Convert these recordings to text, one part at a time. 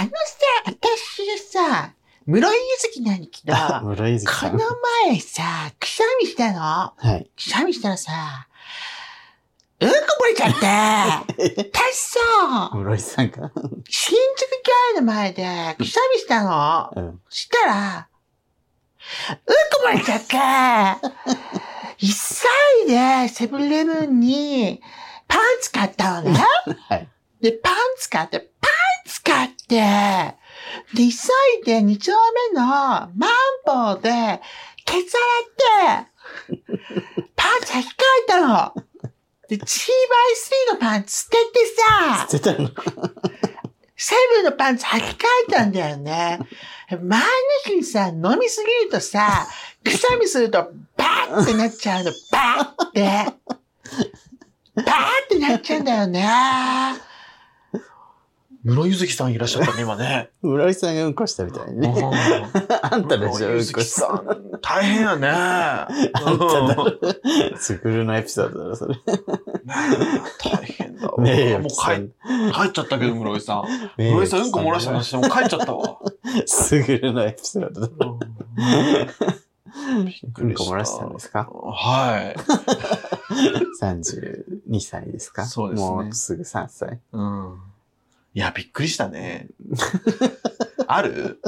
あのさ、私さ、室井ゆずきなんだけど、あ、室井月このさん。前さ、くしゃみしたの？はい。くしゃみしたらさ、うんこ漏れちゃって、私さ、室井さんか。新宿ギャルの前でくしゃみしたの？うん。したら、うんこ漏れちゃって、急いでセブンイレブンにパンツ買ったのね。はい。で、パンツ買って、パンツ買って、で、急いで2丁目のマンボウで、ケツ洗って、パンツ履き替えたの。で、G バイ3のパンツ捨ててさ、捨てたの。セブンのパンツ履き替えたんだよね。前の日にさ、飲みすぎるとさ、くしゃみすると、バーってなっちゃうの、バーって。バーってなっちゃうんだよね。室井ゆずきさんいらっしゃったね、今ね。室井さんがうんこしたみたいにね。あんたでしょ、うんこした。ん。大変やね。ああんただろ。スクールのエピソードだろ、それ。大変だわ。ねえ、もう帰帰っちゃったけど、室井さん。室井さんうんこ漏らした話してもう帰っちゃったわ。スクールのエピソードだろ。びっくうん。こ漏らしたんですか？はい。?32 歳ですか？そうですねもうすぐ3歳。うん。いや、びっくりしたね。ある？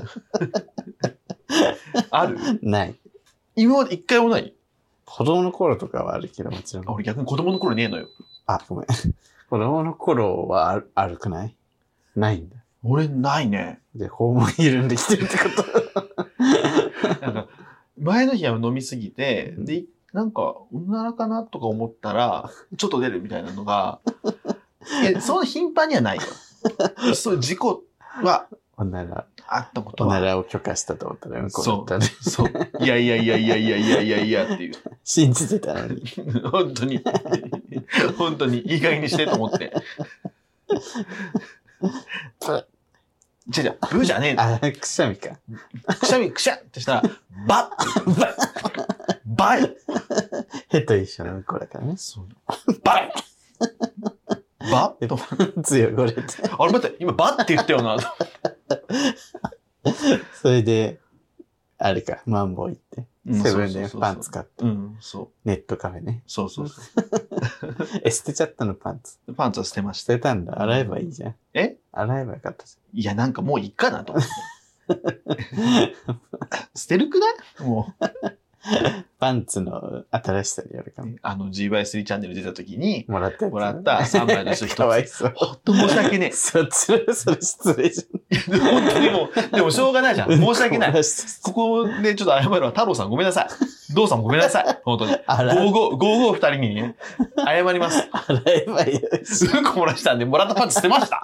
ある？ない。今まで一回もない？子供の頃とかはあるけど、もちろん。あ俺逆に子供の頃ねえのよ。あ、ごめん。子供の頃はあるあるくない？ないんだ。俺ないね。で、肛門緩んできてるってこと なんか、前の日は飲みすぎて、で、なんか、おならかなとか思ったら、ちょっと出るみたいなのが、え、その頻繁にはないよ。そういう事故はおなら、あったことは。おならを許可したと思ったらうんこだったね。そう。いやいやいやいやいやいやいやいやっていう。信じてたのに。本当に。本当に、いい加減にしてと思って。じゃじゃ、ブーじゃねえの。あ、くしゃみか。くしゃみ、くしゃってしたら、バッバッバイ へと一緒のうんこだからね。そう。バイバッと。強がれて。あれ待って、今バッって言ったよな。それで、あれか、マンボウ行って、うんセブンでパンツ買って。ネットカフェね。そうそうそ え、捨てちゃったのパンツ。う。パンツは捨てまし捨た。てたんだ。洗えばいいじゃん。え？洗えばよかったじいや、なんかもういいかなと思って。捨てるくない？もう。ゃん。パンツの新しさによるかも。あの G-by3 チャンネル出た時に、もらった。もらった3枚の人一つかわいそう。ほんと申し訳ねそっちの、それ失礼じえ。本当にもう、でもしょうがないじゃん。ゃん。申し訳ない。い。ここでちょっと謝るわ。太郎さんごめんなさい。道さんもごめんなさい。本当に。洗え55、55二人にね、謝ります。洗えばいいよ。うんこ漏らしたんで、もらったパンツ捨てました。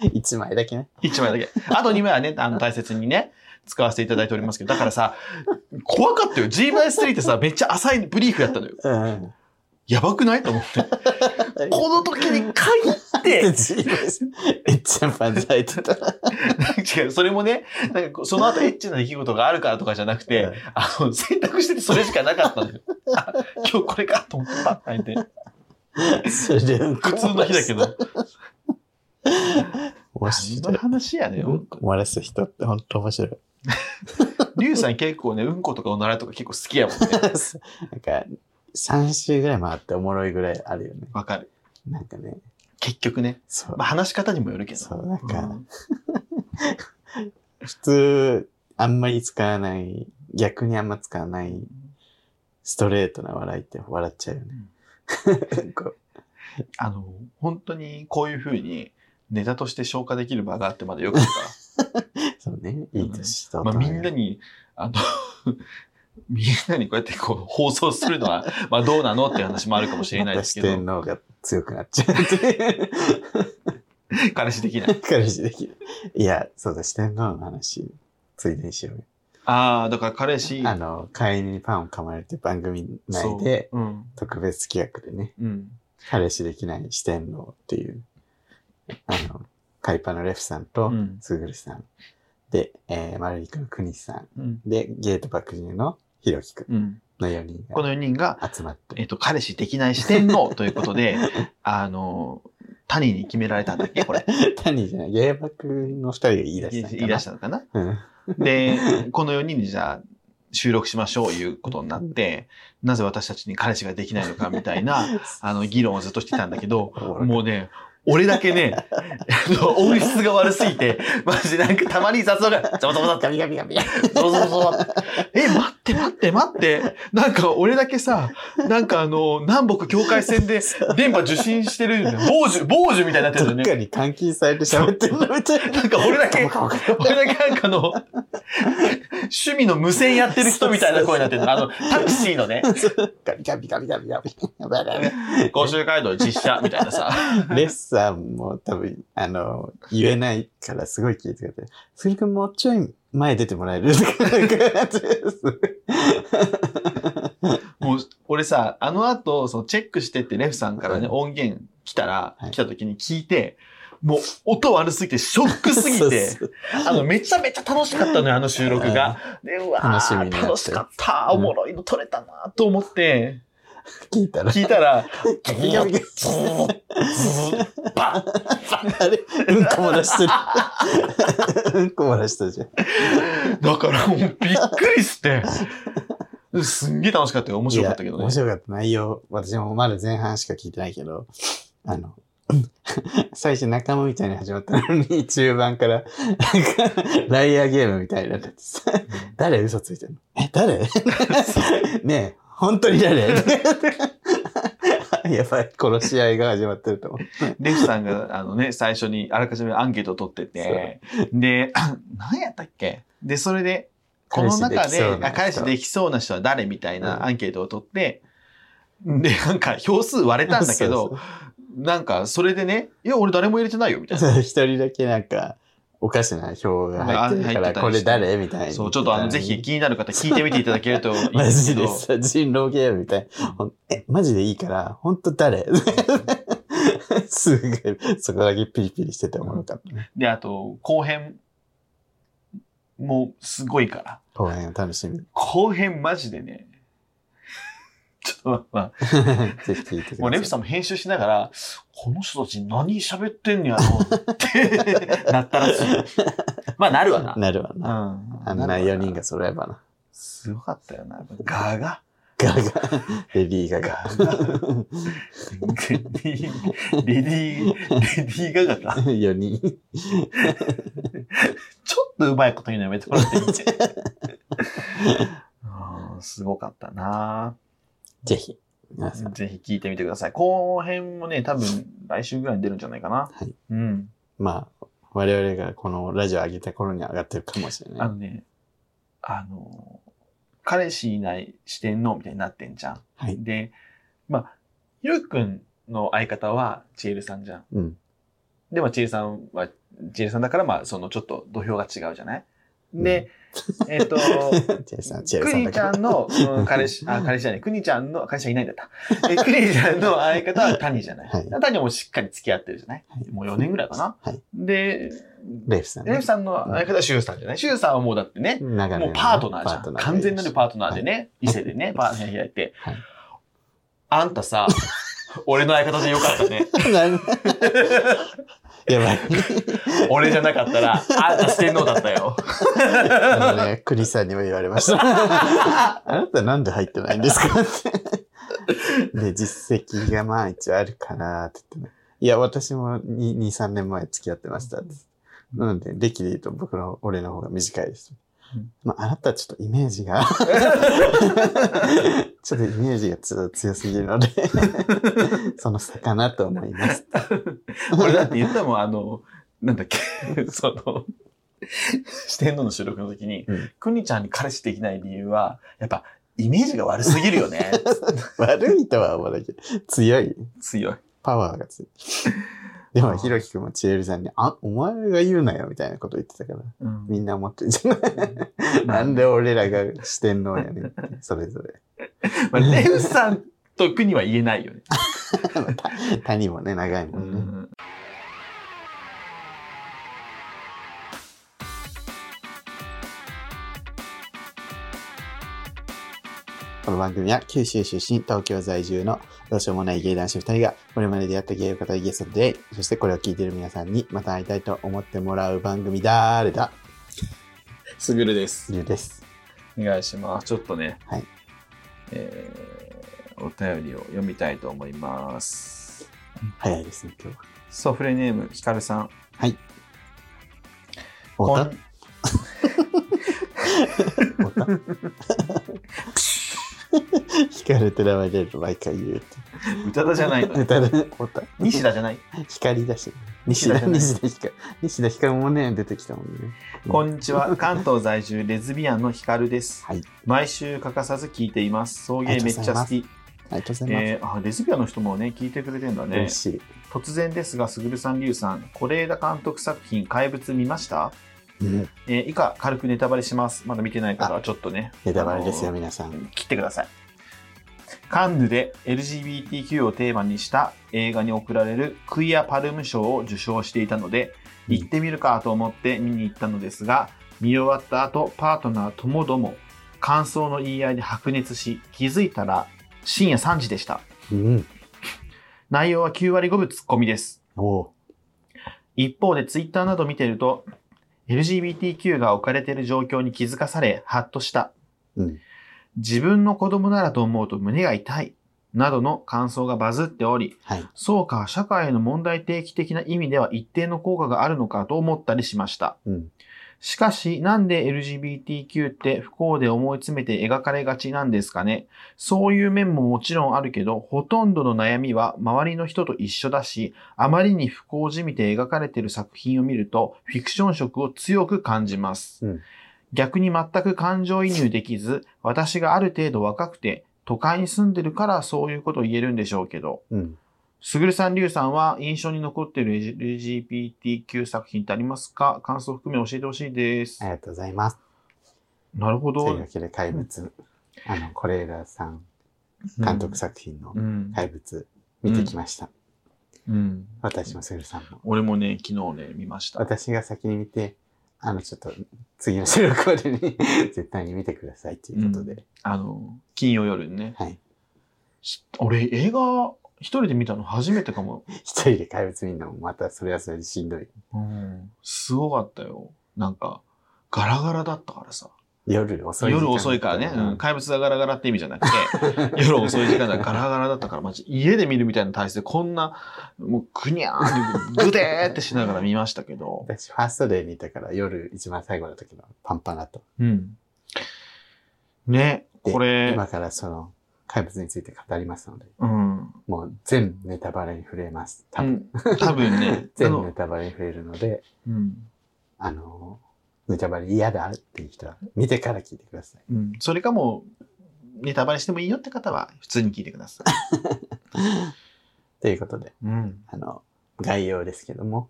一枚だけね。1枚だけ。あと2枚はね、あの、大切にね、使わせていただいておりますけど、だからさ、怖かったよ。G-by3 ってさ、めっちゃ浅いブリーフやったのよ。うん。やばくないと思って。この時に限って、えっちゃんパンツ履いてた。違う、それもね、なんかその後エッチな出来事があるからとかじゃなくて、あの、選択しててそれしかなかったのよ。あ今日これかと思った。相手。それでうんこ普通の日だけど。面その白い。話やね。うんこ漏らす人って本当面白い。リュウさん結構ね、うんことかおならとか結構好きやもんね。なんか、3週ぐらい回っておもろいぐらいあるよね。わかる。なんかね、結局ね。そうまあ、。話し方にもよるけど。そう、なんか、うん 普通、あんまり使わない、逆にあんま使わない、ストレートな笑いって笑っちゃうよね。こうあの、本当にこういう風にネタとして消化できる場があってまだよかった。そうね、いい年と。まあみんなに、あの、みんなにこうやってこう放送するのは、まあどうなのっていう話もあるかもしれないですけまた四天ど、王が強くなっちゃう。彼氏できない。彼氏できる。いや、そうだ、四天王の話、ついでにしようよ。ああ、だから彼氏、あの、帰りにパンを噛まれて番組内で、そう、うん、特別企画でね、うん、彼氏できない四天王っていう、あの、カイパのレフさんとうん、スグルさん。で、えー、マルリクの国さん。うん、で、ゲート爆乳のひろきくんうん。の4人この4人が、が集まって。えっと、彼氏できない四天王ということで、あの、谷に決められたんだっけこれ。谷じゃない、芸爆の二人が言い出した。言い出したのかな？うん。で、この4人でじゃあ、収録しましょういうことになって、なぜ私たちに彼氏ができないのかみたいな、あの、議論をずっとしてたんだけど、もうね、俺だけね、あの音質が悪すぎて、マジでなんかたまに雑音が、ザバザバザバガビガビガビガビ。そうそうそう。え、待って待って待って。なんか俺だけさ、なんかあの、南北境界線で電波受信してるんだよ。傍受、傍受みたいになってるんだよね。に監禁されて喋ってるのみたいな。なんか俺だけ、俺だけなんかあの、趣味の無線やってる人みたいな声になってるの。あの、タクシーのね、ガビガビガビガビガビ。甲州街道実写みたいなさ。レッサンも多分、あの、言えないからすごい聞いてくれて、それくんもうちょい前出てもらえるもう、俺さ、あの後、そのチェックしてってレフさんからね、うん音源来たら、はい来た時に聞いて、もう音悪すぎて、ショックすぎて、あの、めちゃめちゃ楽しかったのよ、あの収録が。で、うわー楽しみ楽しかった、おもろいの撮れたなと思って、聞いたら、聞いたら、ガビガビガビ。ズーッズーッバンあれうんこ漏らしてる。うんこ漏らしたじゃん。だからもうびっくりして、すんげえ楽しかったよ。面白かったけどね面。白かった内容。私もまだ前半しか聞いてないけど、あの、最初仲間みたいに始まったのに、中盤から、なんか、ライアーゲームみたいになっててさ、誰嘘ついてんの？え、誰？ねえ、本当に誰？やばい、殺し合いが始まってると思う。レフさんが、あのね、最初にあらかじめアンケートを取ってて、で、何やったっけ？で、それで、この中で、あ彼氏できそうな人は誰みたいなアンケートを取って、で、なんか票数割れたんだけど、なんかそれでね、いや、俺誰も入れてないよ、みたいな。一人だけなんか、おかしな票が入ってるから、これ誰？みたいな。そう、ちょっとあの、ぜひ気になる方聞いてみていただけるといい ですけど、ジでさ、人狼ゲームみたい。ほんえ、マジでいいから、ほんと誰？すごい、そこだけピリピリしてておもろかったね。で、あと、後編もすごいから、後編を楽しみ。後編マジでね、ちょっとまあ、ぜひ聞いてください。もうレフさんも編集しながら、この人たち何喋ってんねやろってなったらしい。まあなるわな。なるわうん。な。あんな4人が揃えばな。すごかったよな。ガーガガガ、レディーガガ。ー。レディー、レディー、ガガか。4人。ちょっとうまいこと言うのやめてもらっていい？うんすごかったなぜひ。ぜひ聞いてみてください。後編もね、多分来週ぐらいに出るんじゃないかな。はい。うん。まあ、我々がこのラジオ上げた頃には上がってるかもしれない。あのね、あの、彼氏いない四天王みたいになってんじゃん。はい。で、まあ、ひろゆきくんの相方はちえるさんじゃん。うん。で、まあ、ちえるさんは、ちえるさんだから、まあ、そのちょっと土俵が違うじゃない？で、えっ、と、チェルさん、チェルくにさんだけどちゃんの、うん彼氏、あ、彼氏じゃない、くにちゃんの、彼氏はいないんだった。え、くにちゃんの相方は谷じゃない。はい谷もしっかり付き合ってるじゃない、はいもう4年ぐらいかな。はいで、レイフさんね。レフさんの相方はシュウさんじゃない？シュウさんはもうだってね、もうパートナーじゃん。完全なるパートナーでね、伊勢でね、パートナー開いて。はいあんたさ、俺の相方でよかったね。やばい。俺じゃなかったら、あんた四天王だったよ。あのね、クリさんにも言われました。あなたなんで入ってないんですかって。で、実績がまあ一応あるかなって言ってね。いや、私も2、2 3年前付き合ってました。なので、歴で言うと僕の、俺の方が短いです。うんまあ、あなたはちょっとイメージが、ちょっとイメージが強強すぎるので、その差かなと思います。俺だって言ったもん、あの、なんだっけ、その、四天王の収録の時にうん、くにちゃんに彼氏できない理由は、やっぱ、イメージが悪すぎるよね。悪いとは思わないけど、強い。強い。パワーが強い。でも、ひろきくんもちえるさんに、あ、お前が言うなよ、みたいなこと言ってたから、うんみんな思ってるじゃない。なんで俺らが四天王やねん それぞれ。まあ、レフさんとくには言えないよね。た谷もね、長いもね。うんんこの番組は九州出身、東京在住のどうしようもない芸男子二人が、これまで出会った芸を語りゲストと出会い、そしてこれを聞いている皆さんにまた会いたいと思ってもらう番組だーれだすぐるです。ゆうです。お願いします。ちょっとね、はいえー、お便りを読みたいと思います。早いですね、今日は。ソフレネーム、ひかるさん。はい。こおた？ん おた？光るって名前出ると毎回言う。宇多田じゃないの。歌で、おた。西田じゃない。光だし。西田、西田光。西田光もね、出てきたもんね。こんにちは。関東在住レズビアンのひかるです。はい。毎週欠かさず聞いています。送迎めっちゃ好き。ありがとうございます。えー、あレズビアンの人もね、聞いてくれてんだね嬉。しい。突然ですが、すぐるさん、りゅうさん、是枝監督作品、怪物見ました？うん。えー以下、軽くネタバレします。まだ見てない方はちょっとね。ネタバレですよ、皆さん。切ってください。カンヌで LGBTQ をテーマにした映画に贈られるクイア・パルム賞を受賞していたので、うん行ってみるかと思って見に行ったのですが、見終わった後、パートナーともども、感想の言い合いで白熱し、気づいたら深夜3時でした。うん。内容は9割5分ツッコミです。一方でツイッターなど見てると、LGBTQ が置かれている状況に気づかされ、ハッとした。うん。自分の子供ならと思うと胸が痛い。などの感想がバズっており、はい。そうか、社会への問題提起的な意味では一定の効果があるのかと思ったりしました。うん。しかし、なんで LGBTQ って不幸で思い詰めて描かれがちなんですかね？そういう面ももちろんあるけど、ほとんどの悩みは周りの人と一緒だし、あまりに不幸じみて描かれている作品を見ると、フィクション色を強く感じます。うん逆に全く感情移入できず、私がある程度若くて、都会に住んでるからそういうことを言えるんでしょうけど、うん。すぐるさん、りゅうさんは印象に残っている LGBTQ 作品ってありますか？感想含め教えてほしいですあ。りがとうございます。なるほど。というわけで、怪物。あの、是枝さん監督作品のうん。怪物、見てきました。うん。私もすぐるさんも。俺もね、昨日ね、見ました。私が先に見て、あの、ちょっと、次の収録までに 絶対に見てくださいということで。あの、金曜夜にね。はい。し俺、映画、一人で見たの？初めてかも。一人で怪物見るのもまたそれはそれでしんどい。うん。すごかったよ。なんか、ガラガラだったからさ。夜遅い時間夜遅いからね。うん。怪物がガラガラって意味じゃなくて、夜遅い時間だからガラガラだったから、マジ家で見るみたいな体質でこんな、もうぐにゃーって、ぐでーってしながら見ましたけど。私、ファーストデーにいたから夜一番最後の時のパンパンだと。うん。ね、でこれ、今からその怪物について語りますので、うん。もう全ネタバレに触れます。多分。うん多分ね、あ 全ネの、タバレに触れるので、うん。あの、ネタバレ嫌だっていう人は見てから聞いてください。うん。それかもう、ネタバレしてもいいよって方は、普通に聞いてくださということで、い。うん。あの、概要ですけども、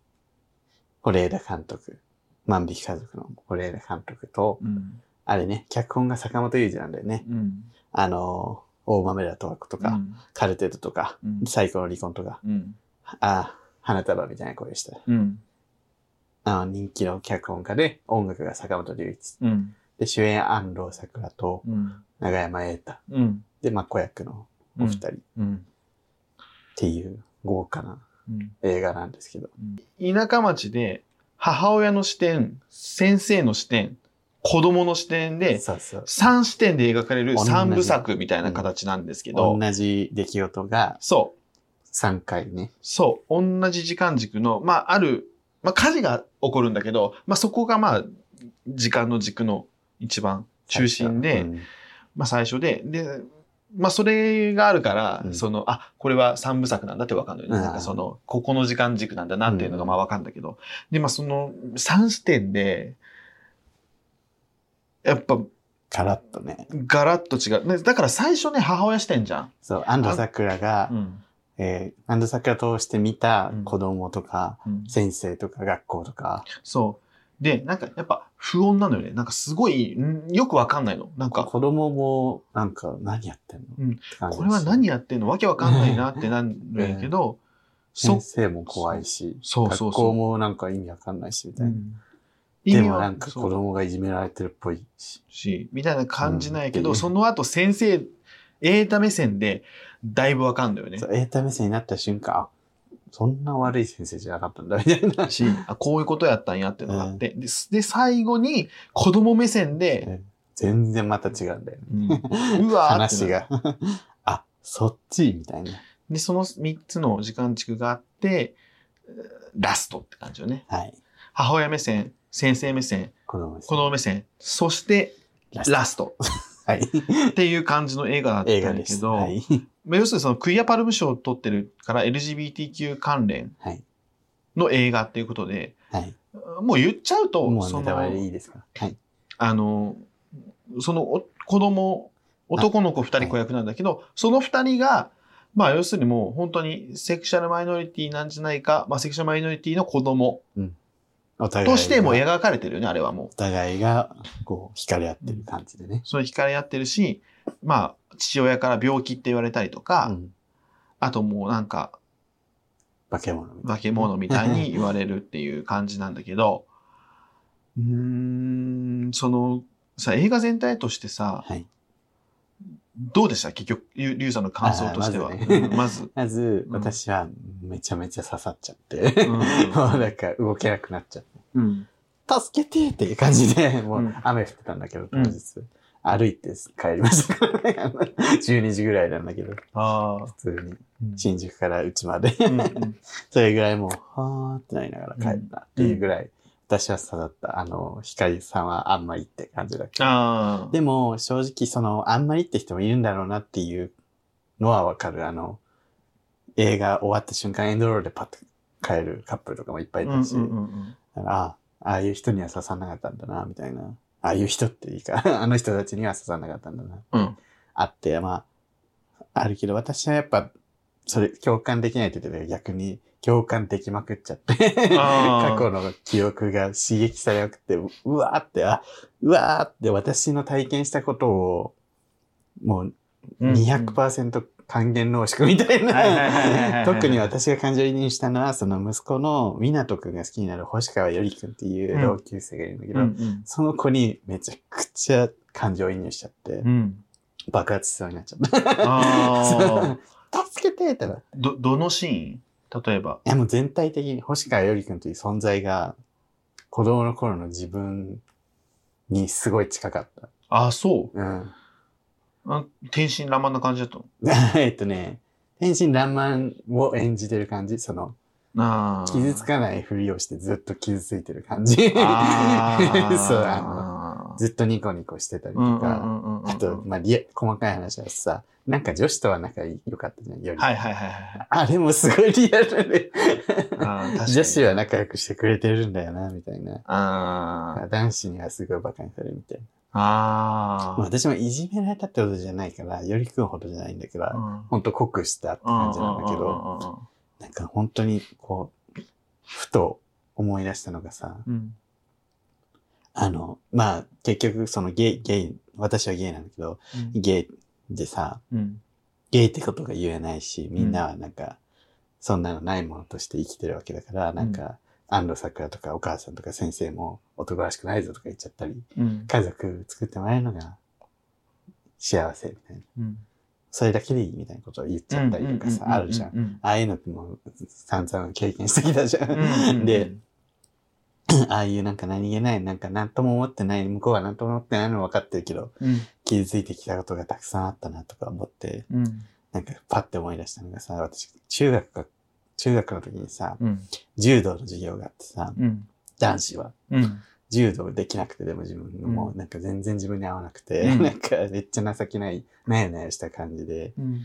是枝監督、万引き家族の是枝監督と、うん。あれね、脚本が坂本雄二なんだよね。うん。あの、大豆田十和子とか、うん。カルテットとか、うん最高の離婚とか、うん。あ、花束みたいな声した。うん。あの人気の脚本家で、音楽が坂本龍一。うん。で、主演安藤サクラとうん。長山瑛太。うん。で、まあ、子役のお二人っうん。ていう豪華なうん。映画なんですけど。田舎町で、母親の視点、先生の視点、子供の視点で、そうそう。3視点で描かれる同じ。3部作みたいな形なんですけど、同じ出来事がそう、3回ね。そう、同じ時間軸の、まあ、ある、まあ、火事が起こるんだけど、まあ、そこがまあ、時間の軸の一番中心で、うん。まあ、最初で、で、まあ、それがあるから、うん。その、あ、これは三部作なんだってわかんない、なんかその、ここの時間軸なんだなっていうのがまあわかんだけど、で、まあ、その、三視点で、やっぱ、ガラッとね。ガラッと違う。ねだから最初ね、母親視点じゃん。そう、安藤サクラが、うん。えー、安藤サクラ通して見た子供とか、うん先生とか学校とか、そう。で、なんかやっぱ不穏なのよね。なんかすごい、んよくわかんないの。なんか、子供もなんか何やってんの、うんこれは何やってんの？わけわかんないなって なるんやけど、そ先生も怖いし、そうそうそう学校もなんか意味わかんないし、みたいな。うんでもなんか子供がいじめられてるっぽいし。し、みたいな感じなんやけど、うんその後先生エータ目線でだいぶわかんだよねエータ目線になった瞬間、あ、そんな悪い先生じゃなかったんだ、みたいな。し、あこういうことやったんやっていうのがあって、で、で最後に子供目線で、全然また違うんだよね。うんうわ 話が。あ、そっちみたいな。で、その3つの時間軸があって、ラストって感じよね。はい。母親目線、先生目線、子供です子供目線、そしてラストはい。っていう感じの映画だったん。だけど、はい。まあ要するにそのクイアパルム賞を取ってるから LGBTQ 関連はい。の映画っていうことで、はい。もう言っちゃうと、もうその、いいですかはい。あの、そのお子供、男の子二人子役なんだけど、その二人が、まあ要するにもう本当にセクシャルマイノリティなんじゃないか、まあセクシャルマイノリティの子供お互いがとしても描かれてるよね、あれはもう。お互いが、こう、惹かれ合ってる感じでね。それ惹かれ合ってるし、まあ父親から病気って言われたりとか、うん。あともうなんか化け物みたいな。化け物みたいに言われるっていう感じなんだけど、うーん、その、さ、映画全体としてさ、はい。どうでした？結局、ゆりゅうさんの感想としては。まずねうんまず。私はめちゃめちゃ刺さっちゃって、うん もうなんか動けなくなっちゃって。うん。助けてっていう感じで、もうんう雨降ってたんだけど、当日。歩いて帰りましたからね。あの12時ぐらいなんだけど。普通にうん新宿からうちまで。うんうん それぐらいもう、はーってなりながら帰ったっていうぐらい、私は刺さった。あの、光さんはあんまりって感じだけど。でも、正直その、あんまりって人もいるんだろうなっていうのはわかる。あの、映画終わった瞬間エンドロールでパッと帰るカップルとかもいっぱいいたし、うんうんうんうんだからああ、ああいう人には刺さんなかったんだな、みたいな。ああいう人っていいか、あの人たちには刺さんなかったんだな。うん。あって、まあ、あるけど、私はやっぱ、それ、共感できないって言ってたけど、逆に共感できまくっちゃって、過去の記憶が刺激されまくって、ううわーって、あ、うわーって私の体験したことを、もううん200%還元濃縮みたいな。い特に私が感情移入したのは、その息子の湊くんが好きになる星川よりくんっていう同級生がいるんだけど、うんうんその子にめちゃくちゃ感情移入しちゃって、うん。爆発しそうになっちゃった。助けてってなって。ど、どのシーン？例えば。いやもう全体的に星川よりくんという存在が子供の頃の自分にすごい近かった。ああ、そう。うん。あ天真爛漫な感じだったの？えっとね、天真爛漫を演じてる感じ。その、ああ。傷つかないふりをしてずっと傷ついてる感じ。そう、あの、ずっとニコニコしてたりとか。あと、まあ、リア、細かい話はさ、なんか女子とは仲良かったじゃん、より。はいはいはいはい。あれもすごいリアルで。女子は仲良くしてくれてるんだよな、みたいな。あ男子にはすごい馬鹿にされるみたいな。あ。あまあ私もいじめられたってことじゃないから、よりくんほどじゃないんだけど、あ。ほんと濃くしたって感じなんだけど、ど。なんか本当にこう、ふと思い出したのがさ、うん。あの、まあ結局そのゲイ、ゲイ、私はゲイなんだけど、ゲイでさ、うん。ゲイってことが言えないし、みんなはなんか、そんなのないものとして生きてるわけだから、なんか、安藤桜とかお母さんとか先生も男らしくないぞとか言っちゃったり、うん。家族作ってもらえるのが幸せみたいな。うん。それだけでいいみたいなことを言っちゃったりとかさ、あるじゃん。ん。ああいうのってもう散々経験してきたじゃうんん。で、ああいうなんか何気ない、なんか何とも思ってない、向こうは何とも思ってないの分かってるけど、うん。傷ついてきたことがたくさんあったなとか思って、うん。なんかパッて思い出したのがさ、私、中学か、中学の時にさ、うん。柔道の授業があってさ、うん。男子は。うん。柔道できなくてでも自分のもなんか全然自分に合わなくて、うん なんかめっちゃ情けない、なやなやした感じで、うん。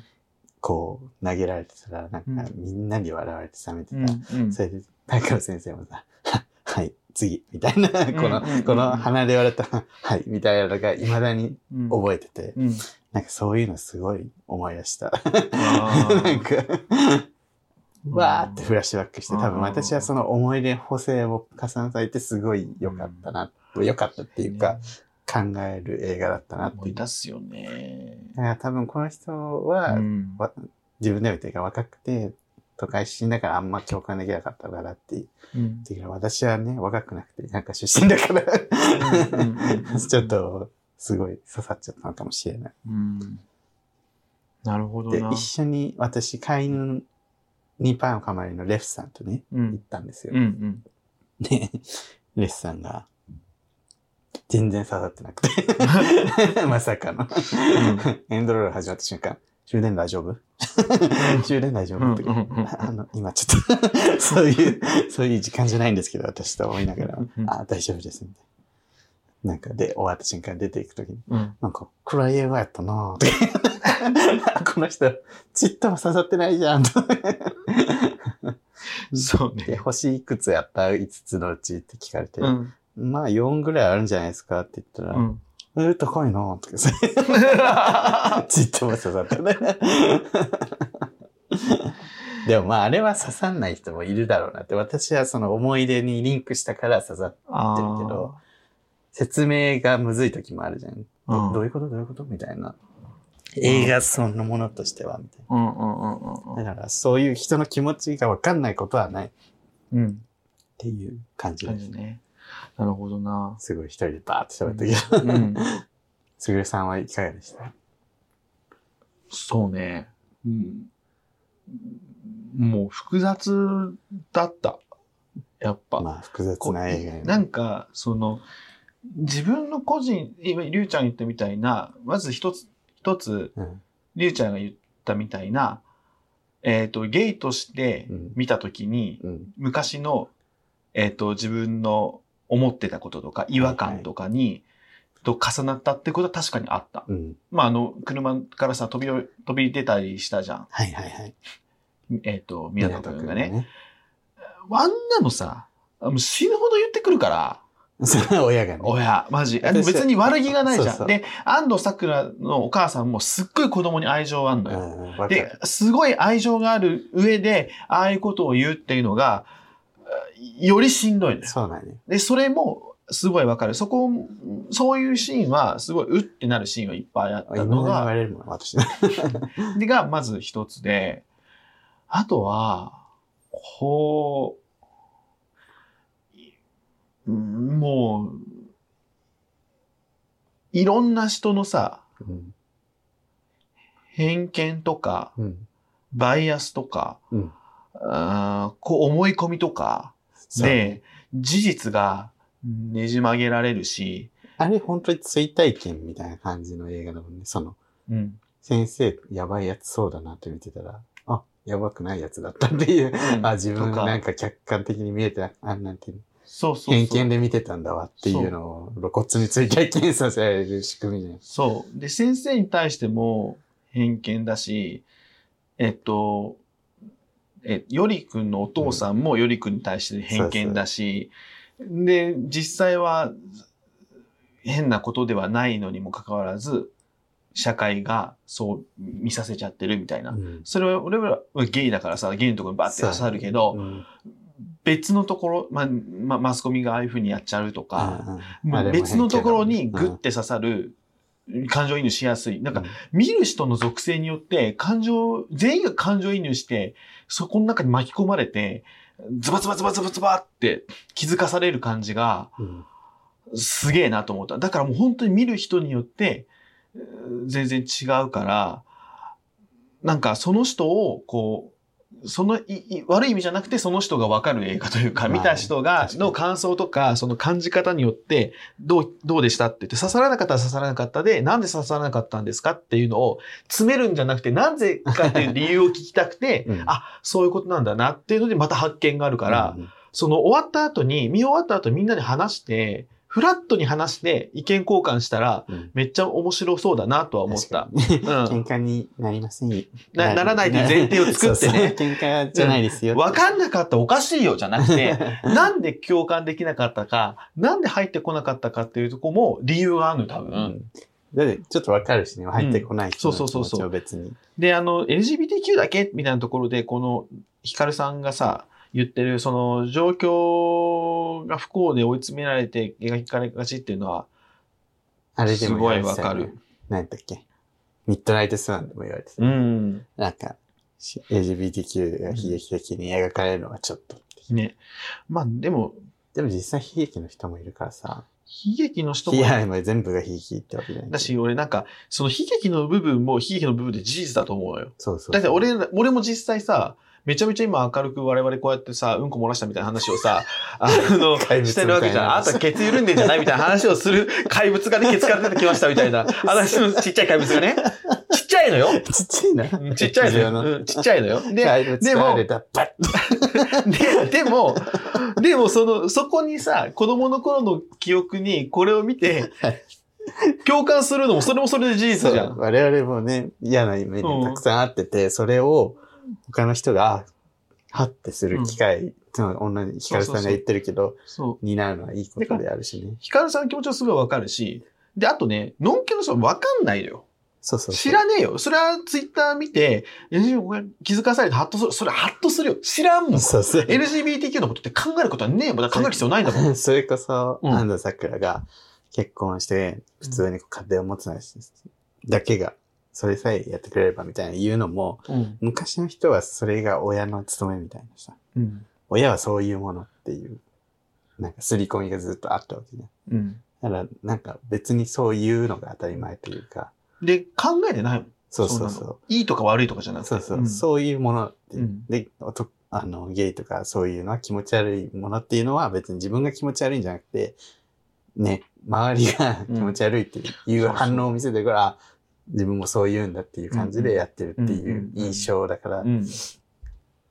こう投げられてたら、なんかうんみんなに笑われて冷めてた。うん。それで、中野先生もさ、は はい、次、みたいな、この、この鼻で言われた、はい、みたいなのが未だにうん。覚えてて、うん。なんかそういうのすごい思い出した。なんか、わーってフラッシュバックして、多分私はその思い出補正を加算されてすごい良かったな、良かったっていうか、考える映画だったなって思い。いう出すよね。だから多分この人は、うんわ自分でも言ってるか若くて、都会出身だからあんま共感できなかったからっていう。うんていうか私はね、若くなくて、なんか出身だかうんうんうんら、ちょっと、すごい刺さっちゃったのかもしれない。うんなるほどで、な。一緒に私、飼い犬にパンカマリのレフさんとね、行っうん。たんですよ。うんうん。で、レフさんが、全然刺さってなくて。まさかの。エンドロール始まった瞬間、充電大丈夫？充電大丈夫、うんうんうんあの、今ちょっと、そういう、そういう時間じゃないんですけど、私と思いながらあ、大丈夫です、みたいな。なんか、で、終わった瞬間出ていくときに、うん。なんか、暗い映画やったなぁとか この人、ちっとも刺さってないじゃん、そうね。星いくつやった ?5 つのうちって聞かれて、うん。まあ4ぐらいあるんじゃないですかって言ったら、うん。えー、高いなぁとかさ、ちっとも刺さってない。でもまああれは刺さんない人もいるだろうなって、私はその思い出にリンクしたから刺さってるけど説明がむずい時もあるじゃんどういうこと？どういうこと？みたいな。映画そのものとしては、みたいうんうんうんうんな。だから、そういう人の気持ちがわかんないことはないっうん。うん。ていう感じです。ね。なるほどな。すごい一人でバーって喋ったけど。うん。すぐるさんはいかがでした？そうね。うん。もう複雑だった。やっぱ。まあ、複雑な映画なんか、その、自分の個人、今、りゅうちゃん言ったみたいな、まず一つ、一つ、うん。りゅうちゃんが言ったみたいな、えっ、と、ゲイとしてうん見たときに、うん。昔の、えっ、と、自分の思ってたこととか、違和感とかに、と重なったってことは確かにあった。うん。まあ、あの、車からさ、飛び飛び出たりしたじゃん。はいはいはい。えっ、と、宮田君がね。ね。あんなのさ、もう死ぬほど言ってくるから、親がね。親、マジ。別に悪気がないじゃん。そうそうで、安藤桜のお母さんもすっごい子供に愛情あんのよ。うん、でる。、すごい愛情がある上で、ああいうことを言うっていうのが、よりしんどいのよ。そうだね。で、それも、すごいわかる。そこ、そういうシーンは、すごい、うってなるシーンはいっぱいあったの今言わが、れるもん、私。でが、まず一つで、あとは、こう、うんもう、いろんな人のさ、うん。偏見とか、うん。バイアスとか、うん。あーこう思い込みとかで、事実がねじ曲げられるし、あれ本当に追体験みたいな感じの映画だもんね。その、うん。先生、やばいやつそうだなって見てたら、あ、やばくないやつだったっていう。あ、自分とかなんか客観的に見えてな、あ、なんていうの、そうそう。偏見で見てたんだわっていうのを露骨に追体験させられる仕組みね。そう。で、先生に対しても偏見だし、えっと、え、よりくんのお父さんもよりくんに対して偏見だし、で、実際は変なことではないのにもかかわらず、社会がそう見させちゃってるみたいな。うんそれは、俺はゲイだからさ、ゲイのところにバッて刺さるけど、うん別のところ、まあ、まマスコミがああいう風にやっちゃうとか、うんもう別のところにグッうんて刺さる、感情移入しやすい。なんかうん、見る人の属性によって、感情、全員が感情移入して、そこの中に巻き込まれて、ズバズバズバズバズバって気づかされる感じが、うんすげえなと思った。だからもう本当に見る人によって、全然違うから、なんかその人を、こう、そのいい悪い意味じゃなくてその人がわかる映画というか、まあ見た人がの感想とか、その感じ方によって、どう、どうでしたって言って、刺さらなかったら刺さらなかったで、なんで刺さらなかったんですかっていうのを詰めるんじゃなくて、なぜかっていう理由を聞きたくて、うん。あ、そういうことなんだなっていうのでまた発見があるから、うん。その終わった後に、見終わった後みんなで話して、フラットに話して意見交換したら、うんめっちゃ面白そうだなとは思った。うん喧嘩になりませんよ。なならないという前提を作ってねそうそう喧嘩じゃないですよ。わかんなかったおかしいよじゃなくて、なんで共感できなかったか、なんで入ってこなかったかっていうとこも理由があるの、多分。うんだってちょっとわかるしね、入ってこない人うそうそうそう気持ちを別に。で、あの、LGBTQ だけみたいなところで、この、ヒカルさんがさ、言ってる、その、状況が不幸で追い詰められて描かれがちっていうのは、あれですもごい言わかる。何やっけ？ミッドナイトスワンでも言われてた。うん。なんか、し LGBTQ が悲劇的に描かれるのはちょっと。ね。まあ、でも、でも実際悲劇の人もいるからさ。悲劇の人もいや、まあ全部が悲劇ってわけじゃない。だし、俺なんか、その悲劇の部分も悲劇の部分で事実だと思うのよ。そうそう。だって俺、俺も実際さ、めちゃめちゃ今明るく我々こうやってさ、うんこ漏らしたみたいな話をさ、あの、してるわけじゃん。あとケツ緩んでんじゃないみたいな話をする怪物がね、ケツから出てきましたみたいな話のちっちゃい怪物がね。ちっちゃいのよ。ちっちゃいな。うんちっちゃいのよ。うんちっちゃいのよ。で、怪物でもで、でも、でもその、そこにさ、子供の頃の記憶にこれを見て、共感するのも、それもそれで事実じゃん。我々もね、嫌な目にたくさんあってて、それを他の人が、あはってする機会、その同じヒカルさんが言ってるけど、そう。担うのはいいことであるしね。ヒカルさんの気持ちはすごいわかるし、で、あとね、のんけの人はわかんないのよ。そうそう。知らねえよ。それはツイッター見て、気づかされてハッとする。それハッとするよ。知らんもん。そうそう。LGBTQ のことって考えることはねえもん。考える必要ないんだもん。それこそ、うん安藤桜が結婚して、普通に家庭を持つのだけが、それさえやってくれればみたいな言うのも、うん。昔の人はそれが親の務めみたいなさ、うん。親はそういうものっていう、なんか刷り込みがずっとあったわけね。うん。だから、なんか別にそういうのが当たり前というか、で、考えてないもん。そうそうそいいとか悪いとかじゃなう。くて。そうそう、んそういうものって、うんで、あの、ゲイとかそういうのは気持ち悪いものっていうのは別に自分が気持ち悪いんじゃなくて、ね、周りが気持ち悪いっていうそうそう反応を見せてるから、自分もそう言うんだっていう感じでやってるっていうんうんう印象だから、うん。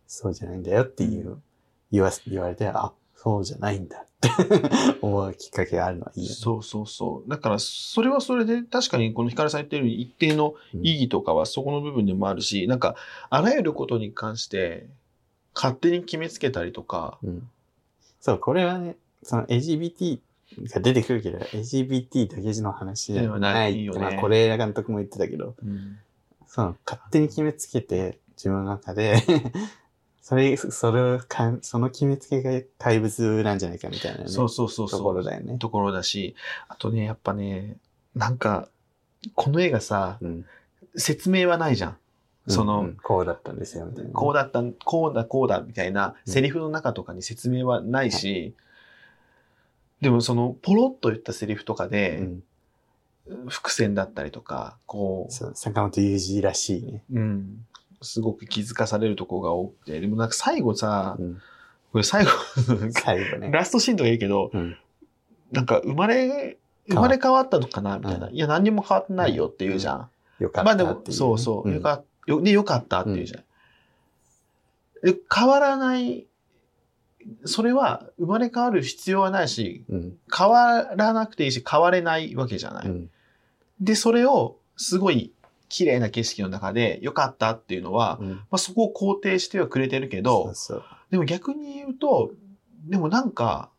そうじゃないんだよっていう、言わす、言われて、あ、そうじゃないんだって 思うきっかけがあるのはいいよね。そうそうそう。だから、それはそれで、確かにこのヒカルさん言ってるように一定の意義とかはそこの部分でもあるし、なんか、あらゆることに関して、勝手に決めつけたりとか、うん。そう、これはね、その LGBT が出てくるけど、LGBT だけの話じゃではなないいよねまあ、是枝監督も言ってたけど、うんその、勝手に決めつけて、自分の中で、それ、それをかん、その決めつけが怪物なんじゃないかみたいなね。そうそうそうそう。ところだよね。ところだし、あとね、やっぱね、なんか、この映画さ、うん。説明はないじゃん。その、うんうんこうだったんですよ、みたいな。こうだった、こうだ、こうだ、みたいな、セリフの中とかに説明はないし、でもその、ポロッと言ったセリフとかうで、ん。伏線だったりとか、こそう、坂本雄二らしいね。う、うん、すごく気づかされるところが多くて、でもなんか最後さう、ん。これ最後、最後ね。ラストシーンとかいいけど、うん。なんか生まれ、生まれ変わったのかな？みたいな。うんいや、何にも変わってないよって言うじゃん。よかっまあでも。そうそう、んよかよ、ね、よかったっていうじゃん。で変わらない、それは生まれ変わる必要はないし、うん。変わらなくていいし、変われないわけじゃない。うん。で、それをすごい綺麗な景色の中でよかったっていうのは、うん。まあ、そこを肯定してはくれてるけど、そうそう。でも逆に言うと、でもなんか、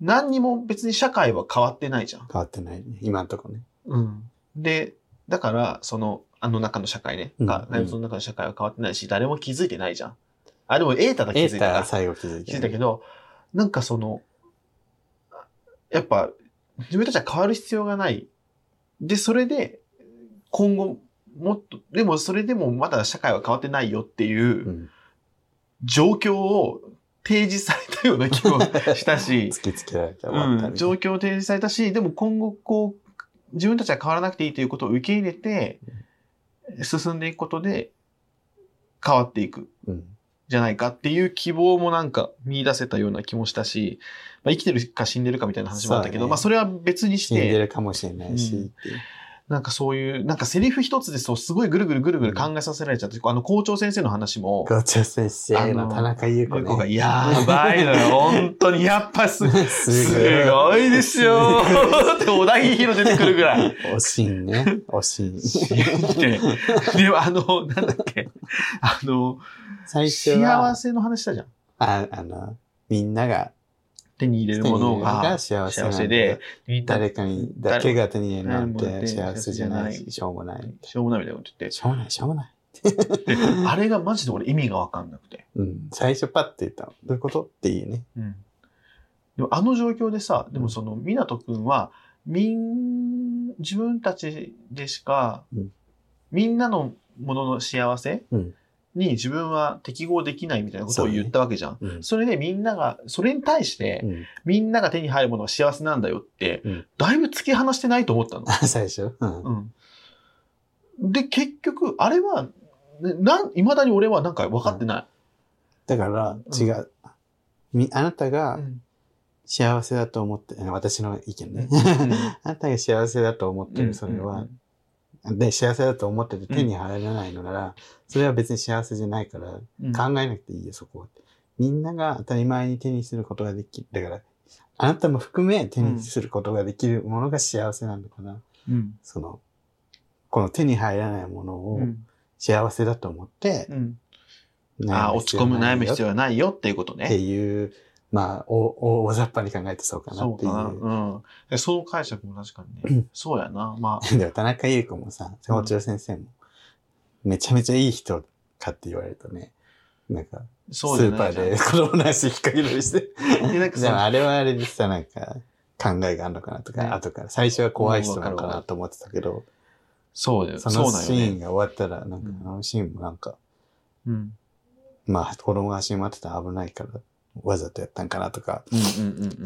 何にも別に社会は変わってないじゃん。変わってないね。今のとこね。うん。で、だから、その、あの中の社会ね。うんがその中の社会は変わってないし、誰も気づいてないじゃん。あ、でも、エータだけエー気づいたかタは最後気づい気てづいたけど、なんかその、やっぱ、自分たちは変わる必要がない。で、それで、今後、もっと、でもそれでもまだ社会は変わってないよっていううん状況を提示されたような気もしたし、突きつけられたうん、な状況を提示されたし、でも今後こう、自分たちは変わらなくていいということを受け入れて、進んでいくことで変わっていく。うん。じゃないかっていう希望もなんか見出せたような気もしたし、まあ、生きてるか死んでるかみたいな話もあったけど、ねまあそれは別にして、死んでるかもしれないし、うんなんかそういう、なんかセリフ一つでそうすごいぐるぐるぐるぐる考えさせられちゃって、あの校長先生の話も、校長先生の田中優子こがね。やばいのよ。本当にやっぱす、す すごい。ごいですよ。って小田切ヒロ出てくるぐらい。惜しいね。惜しい。で、でもあの、なんだっけ、あの、最初は幸、せの話したじゃん。ああの、みんなが手に入れるものが幸せで、誰かにだけが手に入れるなんて幸せじゃないし、しょうもない。しょうもないみたいなこと言ってしょうもない、しょうもない。で、あれがマジで俺意味がわかんなくて。うん。最初パッて言ったの。どういうことっていうね。うん。でもあの状況でさ、でもその、湊くんは、みん、自分たちでしか、うんみんなのものの幸せうんに自分は適合できないみたいなことを言ったわけじゃん。うん。それでみんなが、それに対して、うん。みんなが手に入るものが幸せなんだよって、うんだいぶ突き放してないと思ったの。最初？で、結局、あれは、ねなん、未だに俺はなんか分かってない。だから、違う。み、あなたがうん幸せだと思って、私の意見ね。あなたが幸せだと思ってる、それは。で、幸せだと思ってて手に入らないのなら、それは別に幸せじゃないから、うん考えなくていいよ、そこは。みんなが当たり前に手にすることができる。だから、あなたも含め手にすることができるものが幸せなんだから、うん。その、この手に入らないものをうん。幸せだと思って、うん。悩ああ、落ち込む悩む必要ははないよっていうことってね。いう、まあ、お、大雑把に考えてそうかなっていう。そう。うん。でその解釈も確かにね。そうやな。まあ。でも田中優子もさ、校長先生も、めちゃめちゃいい人かって言われるとね、なんか、スーパーで子供の足引っ掛けたりして。でなんかでもあれはあれでさ、なんか、考えがあるのかなとか、ね後から、最初は怖い人なのかなと思ってたけど、そうだよ。その。シーンが終わったら、なんかうんあのシーンもなんか、うん。まあ子供が走り回ってたら危ないから、わざとやったんかなとか。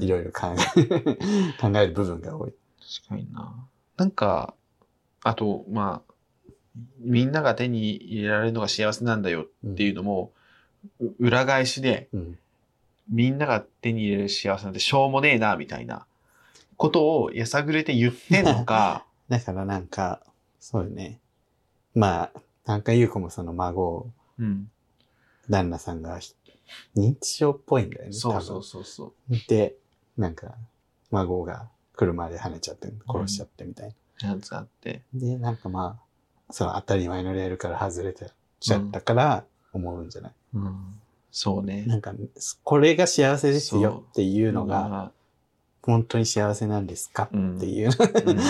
いろいろ考え、考える部分が多い。確かにな。なんか、あと、まあ、みんなが手に入れられるのが幸せなんだよっていうのも、う裏返しで、うん。みんなが手に入れる幸せなんてしょうもねえな、みたいなことをやさぐれて言ってんのか、だからなんか、そうよね。まあ、なんか優子もその孫を、うん。旦那さんがひ認知症っぽいんだよね。そうそうそうそう。で、なんか、孫が車で跳ねちゃって、殺しちゃってみたいな。やつあって。で、なんかまあ、その当たり前のレールから外れてちゃったから、思うんじゃない、うん。そうね。なんか、これが幸せですよっていうのが、が、本当に幸せなんですかうんっていう。うん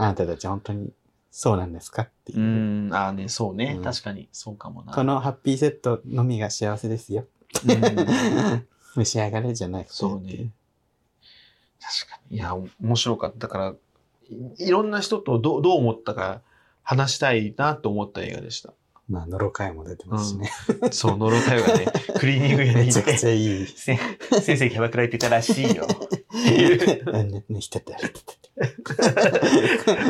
あなたたち本当にそうなんですかっていうう。ん、ああね、そうね、うん確かに、そうかもな。このハッピーセットのみが幸せですよ。うん 召し上がれじゃなくて。そうね。確かに。いや、お面白かった。だから、いいろんな人とどうどう思ったか話したいなと思った映画でした。まあ、のろかえも出てますしね。そう、ノロタヨがね、クリーニング屋に めちゃく行って、ちゃいい。せ先生キャバクラ行ってたらしいよ。ね、ね、してて、てて。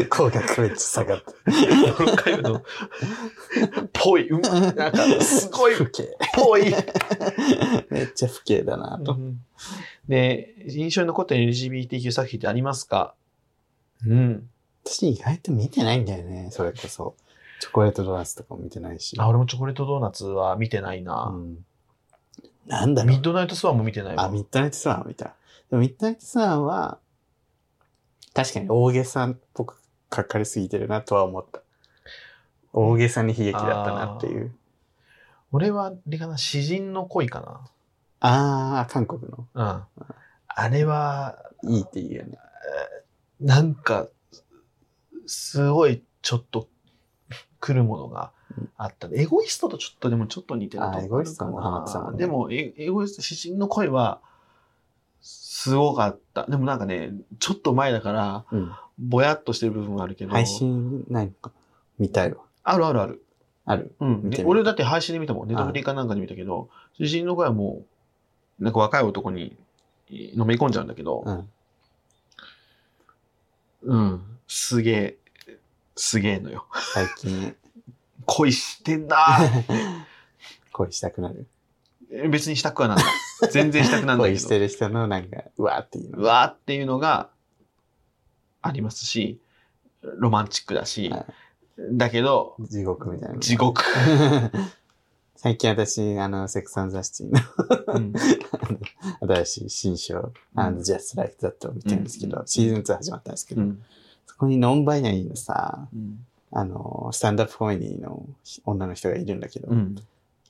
口角めっちゃ下がって。ノロタヨの、ぽい、うん、なんか、すごい、不敬。ぽい。めっちゃ不敬だなと。で、印象に残った LGBTQ 作品ってありますかうん。私意外と見てないんだよね、それこそ。チョコレートドーナツとかも見てないし。あ、俺もチョコレートドーナツは見てないな。うん。なんだろう。ミッドナイトスワンも見てないわ。あ、ミッドナイトスワン見た。でもミッドナイトは、確かに大げさっぽくかかりすぎてるなとは思った。大げさに悲劇だったなっていう。俺は、あれかな、詩人の恋かああ、韓国の。な。うん。あれは、いいっていうよね。なんか、すごいちょっと来るものがあった。エゴイストとちょっとでもちょっと似てるとこあエゴイストもハマってたもんねでもエ、エゴイスト、詩人の恋は、すごかった。でもなんかね、ちょっと前だから、うん。ぼやっとしてる部分はあるけど。配信ないのか？見たいわ。あるあるある。ある？うん。俺だって配信で見たもん。ネットフリーかなんかで見たけど、詩人の声はもう、なんか若い男に飲み込んじゃうんだけど、うん。うん。すげえ、すげえのよ。最近、恋してんな 恋したくなる。え別にしたくはなんない。全然したくなんないけど。恋してる人のなんか、うわーっていうの。うわーっていうのがありますし、ロマンチックだし、はいだけど、地獄みたいな。地獄。最近私、あの、セックスザシティのうん 新しい新章、うん Just Like That を見てるんですけど、うんシーズン2始まったんですけど、うんそこにノンバイナリーのさ、うんあの、スタンダップコメディの女の人がいるんだけど、うん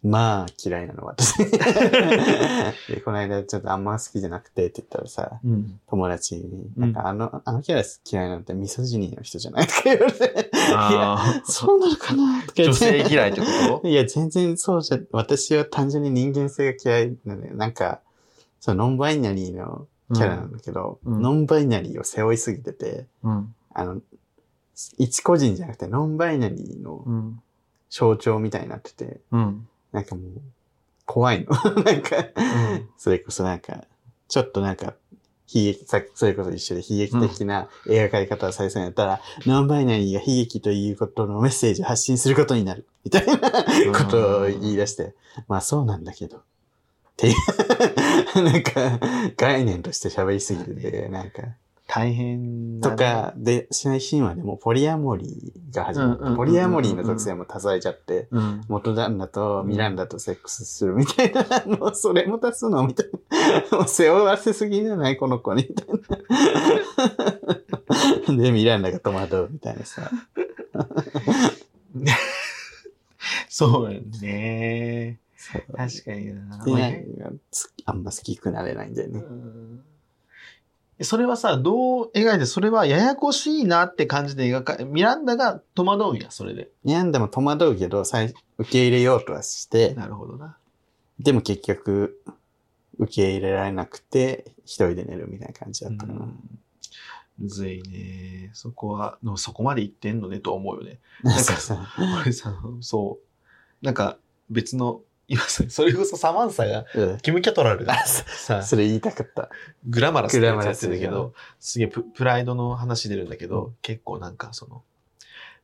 まあ嫌いなの、私。で、この間ちょっとあんま好きじゃなくてって言ったらさ、うん友達に、なんかあの、あのキャラ嫌いなんてミソジニーの人じゃないとか言われて、いや、あそうなのかなとかー女。性嫌いってこと？いや、全然そうじゃ、私は単純に人間性が嫌いなのよ。なんか、そのノンバイナリーのキャラなんだけど、うんうんノンバイナリーを背負いすぎてて、うん。あの、一個人じゃなくてノンバイナリーのうん。象徴みたいになってて、うん。なんかもう、怖いの。なんか、うんそれこそなんか、ちょっとなんか、悲劇、さそれこそ一緒で悲劇的な描かれ方をされそうになったら、ノンバイナリーが悲劇ということのメッセージを発信することになる。みたいなことを言い出して、まあそうなんだけど。っていう、なんか、概念として喋りすぎてて、なんか、大変だねとか、で、最新話でもポリアモリーが始まる。ポリアモリーの属性も足されちゃって、うん。元旦那とミランダとセックスするみたいな、もうそれも足すのみたいな。もう背負わせすぎじゃないこの子に、みたいな。で、ミランダが戸惑うみたいなさ。そうよね。確かにな。あんま好きくなれないんだよね。うんそれはさ、どう描いて、それはややこしいなって感じで描か、ミランダが戸惑うんや、それで。ミランダも戸惑うけど、最受け入れようとはして、なるほどな。でも結局、受け入れられなくて、一人で寝るみたいな感じだったかな。むずいね。そこは、のそこまで言ってんのねと思うよね。なんかさ、そう。なんか、別の、今さ、それこそサマンサが、うん。キム・キャトラルがさ、それ言いたかった。グラマラスってやつやってんだけグラマラど、すげえププライドの話出るんだけど、結構なんかその、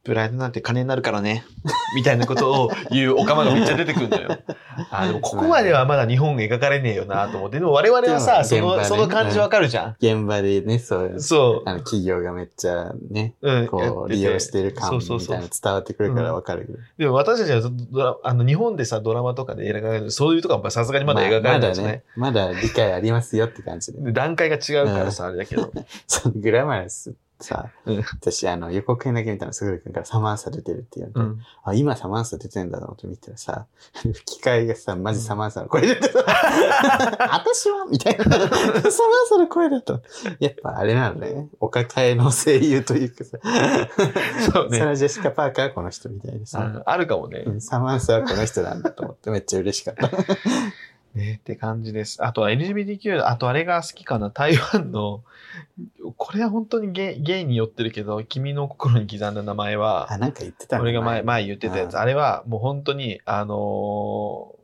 プライドなんて金になるからね、みたいなことを言うオカマがめっちゃ出てくるのよ。あ、でもここまではまだ日本が描かれねえよなと思って、でも我々はさ、その、その感じわかるじゃん。現場でね、そう、そう。あの企業がめっちゃね、うん。こう、利用してる感みたいなの伝わってくるからわかるけど。でも私たちはドラあの日本でさ、ドラマとかで描かれる、そういうとこはさすがにまだ描かれないじゃない、まだね、まだ理解ありますよって感じで。で段階が違うからさ、あれだけど。そのグラマラスさ、うん私あの予告編だけ見たのすぐるくんからサマンサ出てるって言われて、うん。あ、今サマンサ出てんだと思って見たらさ、吹き替えがさ、マジサマンサの声出てた。私はみたいな。サマンサの声だと。やっぱあれなのね。お抱えの声優というかさ。そうねサラ・ジェシカ・パーカーはこの人みたいでさ。ああるかもね。うんサマンサはこの人なんだと思ってめっちゃ嬉しかった。ねって感じです。あとは LGBTQ、あとあれが好きかな。台湾の、これは本当にゲイゲイによってるけど、君の心に刻んだ名前は、あ、なんか言ってたの？俺が前、前言ってたやつ。ああれはもう本当に、あのー、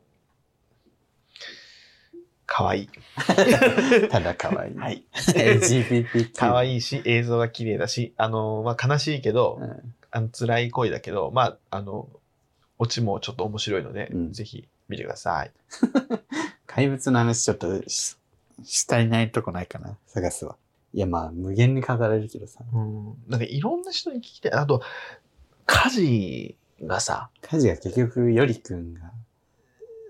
かわいい。ただ可愛い。はい。LGBT。かわい。いいし、映像が綺麗だし、あのー、まあ、悲しいけど、うんあの辛い恋だけど、まあ、あの、オチもちょっと面白いので、うんぜひ見てください。怪物の話ちょっとし、したいないとこないかな。探すわ。いや、まあ、無限に語れるけどさ。うん。なんかいろんな人に聞きたい。あと、家事がさ、カジが結局、よりくんが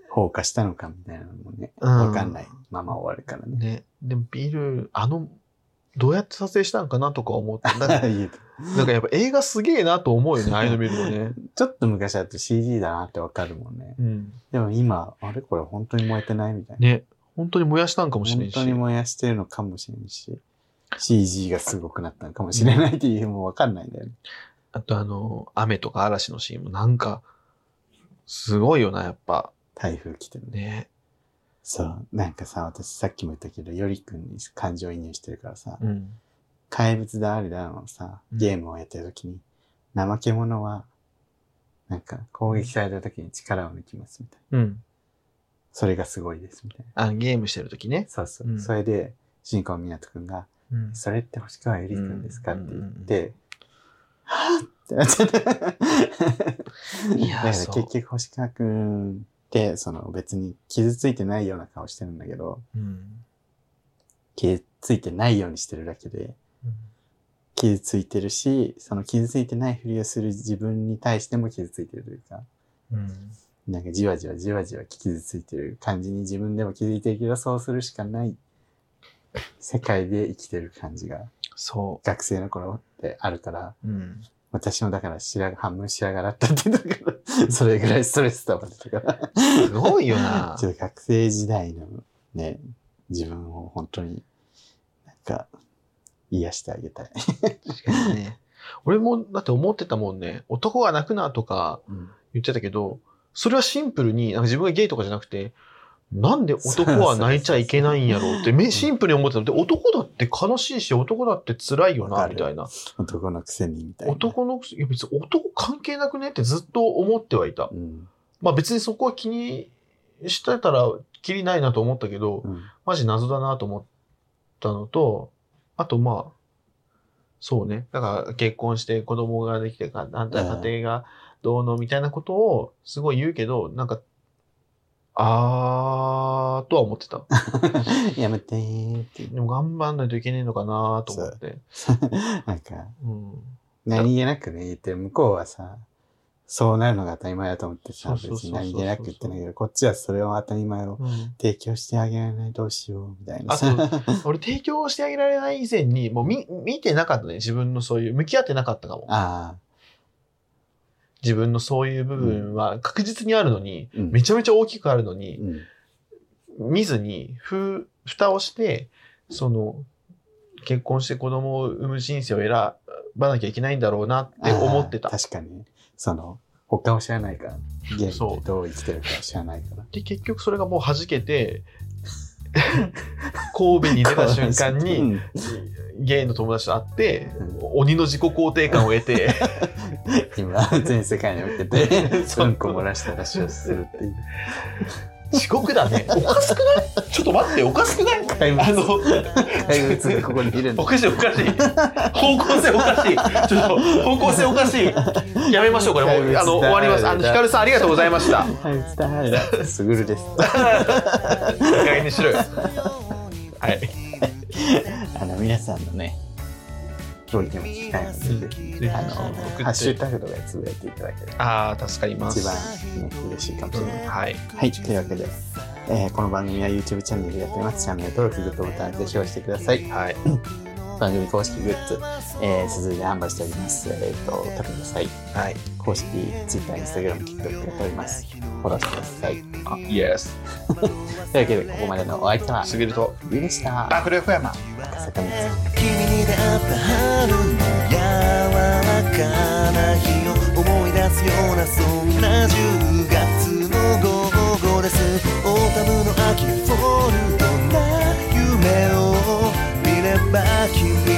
放火したのかみたいなのもね、うんわかんないまま終わるからね。ね、でもビル、あの、どうやって撮影したんかなとか思って、なんか なんかやっぱ映画すげえなと思うよね、ああいうの見るとね。ちょっと昔だと CG だなってわかるもんね。うん。でも今、あれこれ本当に燃えてないみたいな。ね、本当に燃やしたんかもしれないし。本当に燃やしてるのかもしれんし、CG がすごくなったのかもしれないっていう、もうわかんないんだよね。あとあの、雨とか嵐のシーンもなんか、すごいよな、やっぱ。台風来てるね。ね。そう。なんかさ、私さっきも言ったけど、よりくんに感情移入してるからさ、うん。怪物だあれだのさ、うんゲームをやってる時に、怠け者は、なんか攻撃された時に力を抜きますみたいな。うん。それがすごいですみたいな。あゲームしてる時ね。そうそう。うんそれで、新川湊くんが、うん。それって星川ゆりくんですか、うんって言って、はぁってなっちゃった。いやだから結局星川くんその別に傷ついてないような顔してるんだけど、うん。傷ついてないようにしてるだけで、傷ついてるし、その傷ついてないふりをする自分に対しても傷ついてるというか、うん。なんかじわじわじわじわ傷ついてる感じに自分でも気づいてるけど、そうするしかない世界で生きてる感じがそ学生の頃ってあるから、う。うん。私もだから白髪半分白髪だったって言ったから、それぐらいストレス溜まってたから、すごいよなち。ょっと学生時代のね、自分を本当になんか癒してあげたい。確かにね。俺も、だって思ってたもんね。男が泣くなとかうん言ってたけど、それはシンプルに、なんか自分がゲイとかじゃなくて、なんで男は泣いちゃいけないんやろうって、めシンプルに思ってたので、男だって悲しいし、男だって辛いよな、みたいな。男のくせにみたいな。男のくせ、いや別に男関係なくねってずっと思ってはいた。うん。まあ別にそこは気にしてたら、きりないなと思ったけど、うん。マジ謎だなと思ったのと、あとまあ、そうね。だから結婚して子供ができてか、なんだ家庭がどうのみたいなことをすごい言うけど、なんか、あーとは思ってた。やめてーって。でも頑張んないといけねえのかなと思って。なんか、うん。何気なくね、言ってる向こうはさ、そうなるのが当たり前だと思ってさ、別そうそうそうそうに何気なく言ってないけど、こっちはそれを当たり前をうん提供してあげられない、どうしよう、みたいなあさ。と、俺提供してあげられない以前に、もう見、見てなかったね。自分のそういう、向き合ってなかったかも。ああ、自分のそういう部分は確実にあるのに、うん。めちゃめちゃ大きくあるのに、うん。見ずに、ふ、蓋をして、その、結婚して子供を産む人生を選ばなきゃいけないんだろうなって思ってた確かに。その、他を知らないから。ゲイそうってどう生きてるかを知らないから。で、結局それがもう弾けて、神戸に出た瞬間うに、んゲイの友達と会ってう、鬼の自己肯定感を得て、今、全世界に向けて、うんこ漏らしたら出するっていう。地獄だね。おかしくない？ちょっと待って、おかしくない？怪物あの、怪物がここにいるんだお。かしいおかしい。方向性おかしい。ちょっと、方向性おかしい。やめましょう、これもう、あの、終わります。あの、ヒカルさんありがとうございました。いい怪物だ。すぐるです。加減にしろよ。はい。皆さんのね、ご意見も聞きたいので、ぜひあの、ハッシュタグとかでつぶやいていただければ、ああ、助かります。一番、ね、嬉しいかもしれない。はい。はい、というわけで、えーこの番組は YouTube チャンネルでやっています。チャンネル登録、グッドボタンでぜひ押してください。はい。番組公式グッズ、えー、鈴で販売しております。えっ、と、お食べください。はい。公式 Twitter、Instagram、TikTok やっております。フォローしてください。あ、イエス。というわけで、ここまでのお相手は、すぎると、ゆうでした。爆力山。坂道君に出会った春の柔らかな日を思い出すようなそんな10 back you